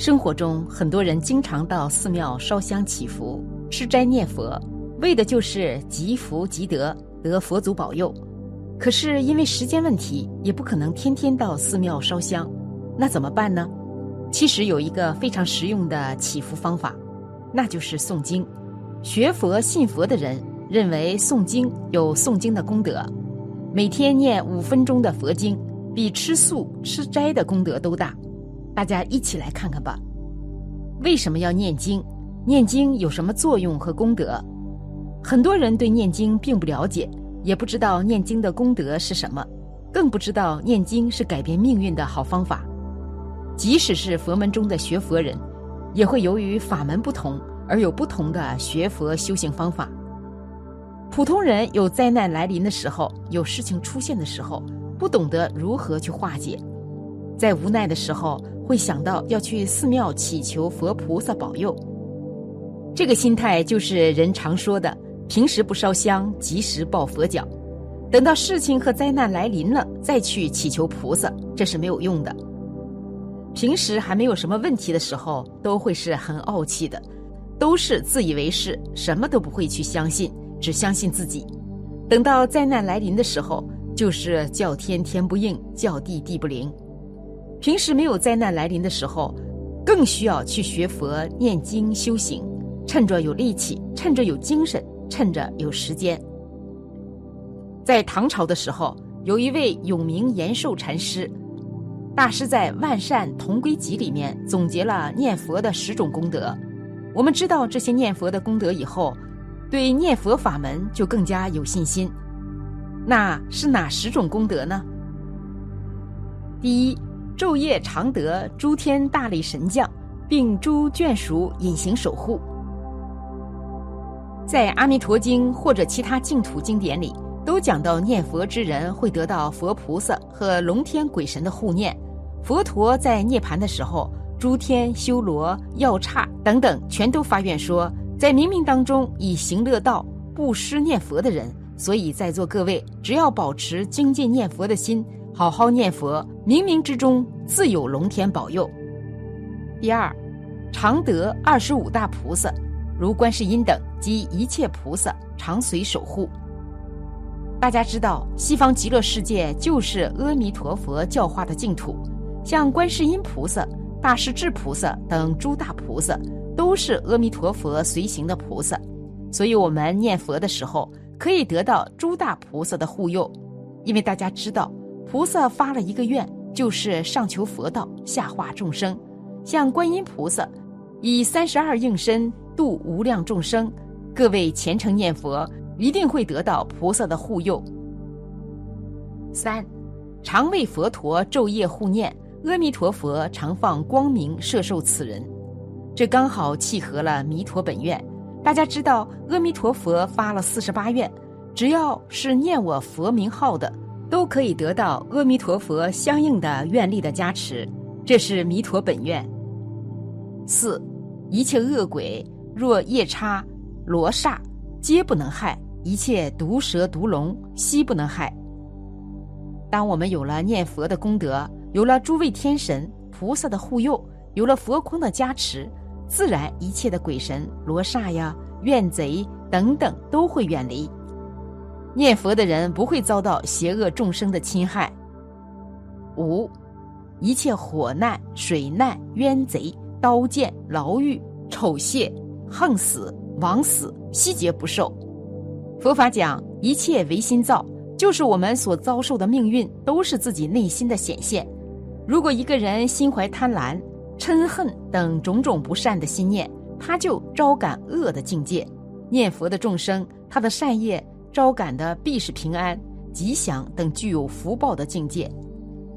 生活中，很多人经常到寺庙烧香祈福、吃斋念佛，为的就是积福积德，得佛祖保佑。可是因为时间问题，也不可能天天到寺庙烧香，那怎么办呢？其实有一个非常实用的祈福方法，那就是诵经。学佛信佛的人认为诵经有诵经的功德，每天念五分钟的佛经，比吃素吃斋的功德都大。大家一起来看看吧。为什么要念经？念经有什么作用和功德？很多人对念经并不了解，也不知道念经的功德是什么，更不知道念经是改变命运的好方法。即使是佛门中的学佛人，也会由于法门不同而有不同的学佛修行方法。普通人有灾难来临的时候，有事情出现的时候，不懂得如何去化解，在无奈的时候。会想到要去寺庙祈求佛菩萨保佑，这个心态就是人常说的“平时不烧香，及时抱佛脚，等到事情和灾难来临了再去祈求菩萨”，这是没有用的。平时还没有什么问题的时候，都会是很傲气的，都是自以为是，什么都不会去相信，只相信自己。等到灾难来临的时候，就是叫天天不应，叫地地不灵。平时没有灾难来临的时候，更需要去学佛、念经、修行，趁着有力气，趁着有精神，趁着有时间。在唐朝的时候，有一位永明延寿禅师，大师在《万善同归集》里面总结了念佛的十种功德。我们知道这些念佛的功德以后，对念佛法门就更加有信心。那是哪十种功德呢？第一。昼夜常得诸天大力神将，并诸眷属隐形守护。在《阿弥陀经》或者其他净土经典里，都讲到念佛之人会得到佛菩萨和龙天鬼神的护念。佛陀在涅盘的时候，诸天修罗、药刹等等，全都发愿说，在冥冥当中以行乐道、布施念佛的人。所以在座各位，只要保持精进念佛的心。好好念佛，冥冥之中自有龙天保佑。第二，常得二十五大菩萨，如观世音等及一切菩萨常随守护。大家知道，西方极乐世界就是阿弥陀佛教化的净土，像观世音菩萨、大势至菩萨等诸大菩萨，都是阿弥陀佛随行的菩萨。所以，我们念佛的时候可以得到诸大菩萨的护佑，因为大家知道。菩萨发了一个愿，就是上求佛道，下化众生。像观音菩萨，以三十二应身度无量众生。各位虔诚念佛，一定会得到菩萨的护佑。三，常为佛陀昼夜护念，阿弥陀佛常放光明摄受此人。这刚好契合了弥陀本愿。大家知道，阿弥陀佛发了四十八愿，只要是念我佛名号的。都可以得到阿弥陀佛相应的愿力的加持，这是弥陀本愿。四，一切恶鬼若夜叉、罗刹，皆不能害；一切毒蛇、毒龙，悉不能害。当我们有了念佛的功德，有了诸位天神菩萨的护佑，有了佛光的加持，自然一切的鬼神、罗刹呀、怨贼等等都会远离。念佛的人不会遭到邪恶众生的侵害。五，一切火难、水难、冤贼、刀剑、牢狱、丑亵、横死、枉死，悉皆不受。佛法讲，一切唯心造，就是我们所遭受的命运，都是自己内心的显现。如果一个人心怀贪婪、嗔恨等种种不善的心念，他就招感恶的境界。念佛的众生，他的善业。招感的必是平安、吉祥等具有福报的境界，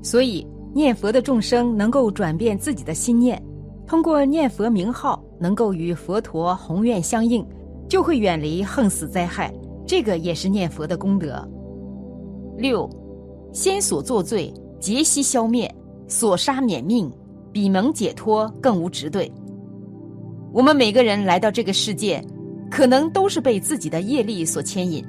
所以念佛的众生能够转变自己的心念，通过念佛名号能够与佛陀宏愿相应，就会远离横死灾害。这个也是念佛的功德。六，先所作罪劫悉消灭，所杀免命，彼蒙解脱，更无执对。我们每个人来到这个世界，可能都是被自己的业力所牵引。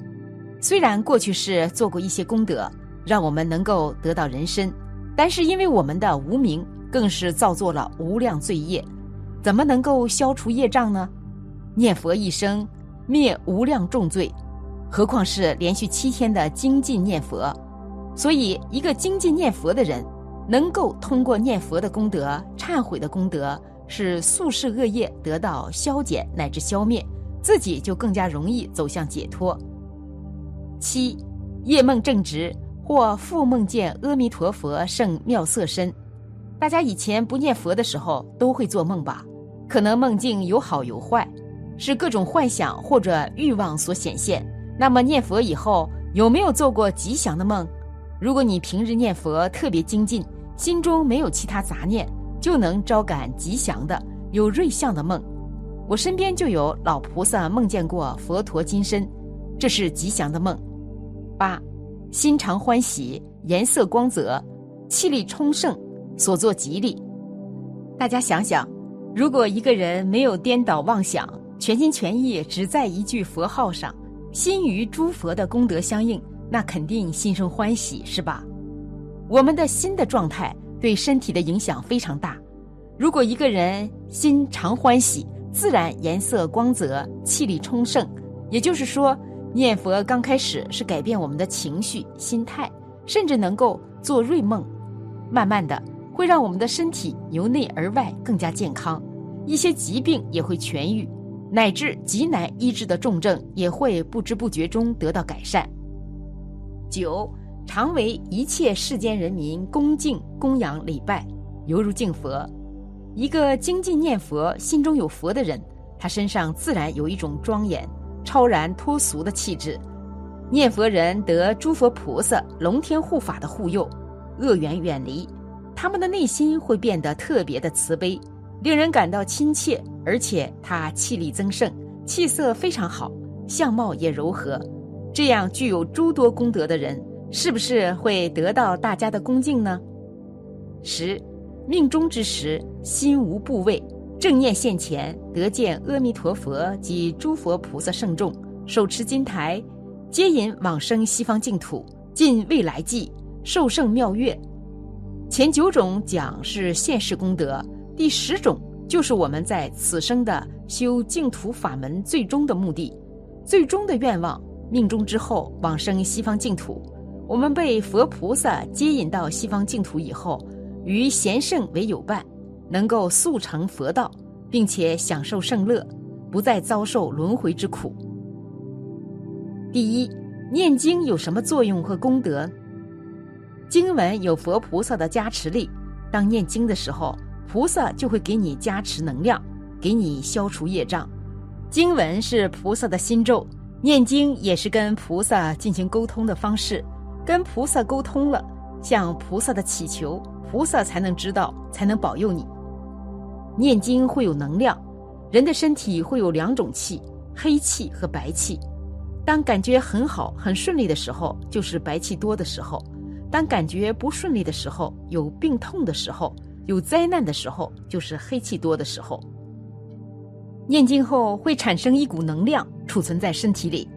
虽然过去是做过一些功德，让我们能够得到人身，但是因为我们的无名，更是造作了无量罪业，怎么能够消除业障呢？念佛一生灭无量重罪，何况是连续七天的精进念佛？所以，一个精进念佛的人，能够通过念佛的功德、忏悔的功德，使宿世恶业得到消减乃至消灭，自己就更加容易走向解脱。七，夜梦正直或复梦见阿弥陀佛圣妙色身。大家以前不念佛的时候都会做梦吧？可能梦境有好有坏，是各种幻想或者欲望所显现。那么念佛以后有没有做过吉祥的梦？如果你平日念佛特别精进，心中没有其他杂念，就能招感吉祥的、有瑞相的梦。我身边就有老菩萨梦见过佛陀金身，这是吉祥的梦。八，心常欢喜，颜色光泽，气力充盛，所作吉利。大家想想，如果一个人没有颠倒妄想，全心全意只在一句佛号上，心与诸佛的功德相应。那肯定心生欢喜，是吧？我们的心的状态对身体的影响非常大。如果一个人心常欢喜，自然颜色光泽，气力充盛。也就是说，念佛刚开始是改变我们的情绪、心态，甚至能够做瑞梦。慢慢的，会让我们的身体由内而外更加健康，一些疾病也会痊愈，乃至极难医治的重症也会不知不觉中得到改善。九常为一切世间人民恭敬供养礼拜，犹如敬佛。一个精进念佛、心中有佛的人，他身上自然有一种庄严、超然脱俗的气质。念佛人得诸佛菩萨、龙天护法的护佑，恶缘远离，他们的内心会变得特别的慈悲，令人感到亲切。而且他气力增盛，气色非常好，相貌也柔和。这样具有诸多功德的人，是不是会得到大家的恭敬呢？十，命中之时，心无部位，正念现前，得见阿弥陀佛及诸佛菩萨圣众，手持金台，接引往生西方净土，尽未来际，受胜妙乐。前九种讲是现世功德，第十种就是我们在此生的修净土法门最终的目的，最终的愿望。命中之后往生西方净土，我们被佛菩萨接引到西方净土以后，与贤圣为友伴，能够速成佛道，并且享受圣乐，不再遭受轮回之苦。第一，念经有什么作用和功德？经文有佛菩萨的加持力，当念经的时候，菩萨就会给你加持能量，给你消除业障。经文是菩萨的心咒。念经也是跟菩萨进行沟通的方式，跟菩萨沟通了，向菩萨的祈求，菩萨才能知道，才能保佑你。念经会有能量，人的身体会有两种气，黑气和白气。当感觉很好、很顺利的时候，就是白气多的时候；当感觉不顺利的时候，有病痛的时候，有灾难的时候，就是黑气多的时候。念经后会产生一股能量，储存在身体里，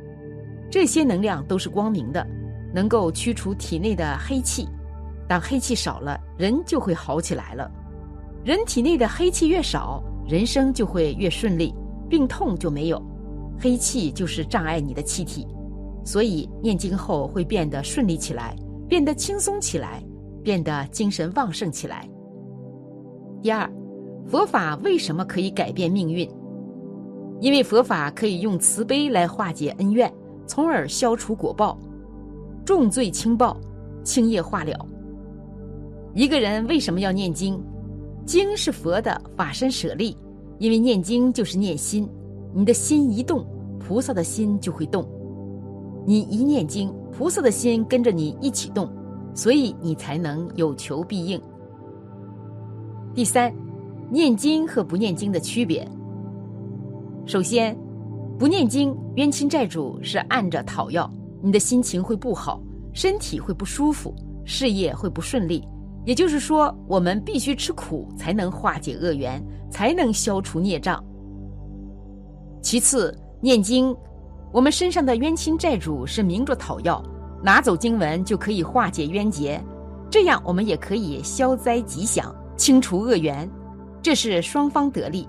这些能量都是光明的，能够驱除体内的黑气。当黑气少了，人就会好起来了。人体内的黑气越少，人生就会越顺利，病痛就没有。黑气就是障碍你的气体，所以念经后会变得顺利起来，变得轻松起来，变得精神旺盛起来。第二，佛法为什么可以改变命运？因为佛法可以用慈悲来化解恩怨，从而消除果报，重罪轻报，轻业化了。一个人为什么要念经？经是佛的法身舍利，因为念经就是念心，你的心一动，菩萨的心就会动。你一念经，菩萨的心跟着你一起动，所以你才能有求必应。第三，念经和不念经的区别。首先，不念经，冤亲债主是按着讨要，你的心情会不好，身体会不舒服，事业会不顺利。也就是说，我们必须吃苦才能化解恶缘，才能消除孽障。其次，念经，我们身上的冤亲债主是明着讨要，拿走经文就可以化解冤结，这样我们也可以消灾吉祥，清除恶缘，这是双方得利。